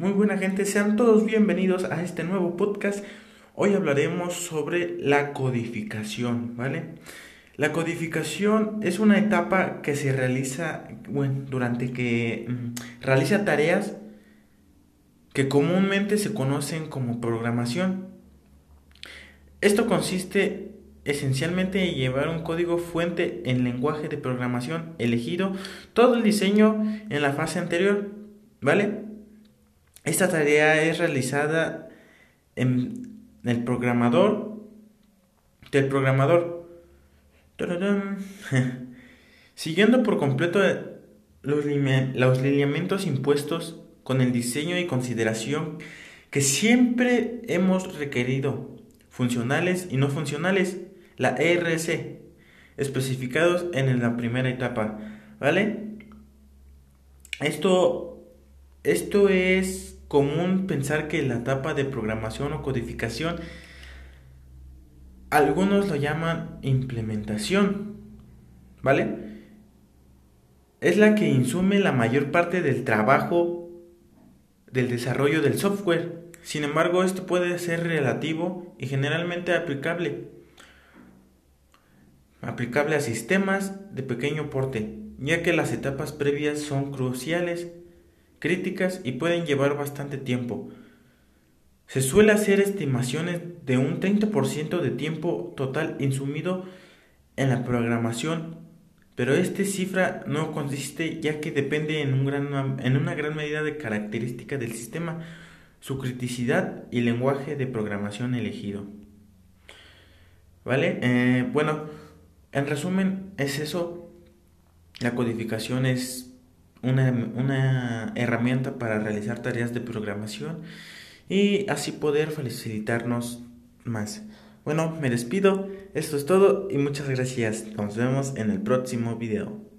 Muy buena gente, sean todos bienvenidos a este nuevo podcast. Hoy hablaremos sobre la codificación, ¿vale? La codificación es una etapa que se realiza, bueno, durante que mm, realiza tareas que comúnmente se conocen como programación. Esto consiste esencialmente en llevar un código fuente en lenguaje de programación elegido, todo el diseño en la fase anterior, ¿vale? Esta tarea es realizada en el programador del programador. Siguiendo por completo los, los lineamientos impuestos con el diseño y consideración que siempre hemos requerido, funcionales y no funcionales, la ERC, especificados en la primera etapa, ¿vale? Esto esto es común pensar que la etapa de programación o codificación, algunos lo llaman implementación, ¿vale? Es la que insume la mayor parte del trabajo del desarrollo del software. Sin embargo, esto puede ser relativo y generalmente aplicable. Aplicable a sistemas de pequeño porte, ya que las etapas previas son cruciales críticas y pueden llevar bastante tiempo. Se suele hacer estimaciones de un 30% de tiempo total insumido en la programación, pero esta cifra no consiste ya que depende en, un gran, en una gran medida de características del sistema, su criticidad y lenguaje de programación elegido. ¿Vale? Eh, bueno, en resumen es eso. La codificación es una, herramienta para realizar tareas de programación y así poder facilitarnos más. Bueno, me despido, esto es todo y muchas gracias. Nos vemos en el próximo video.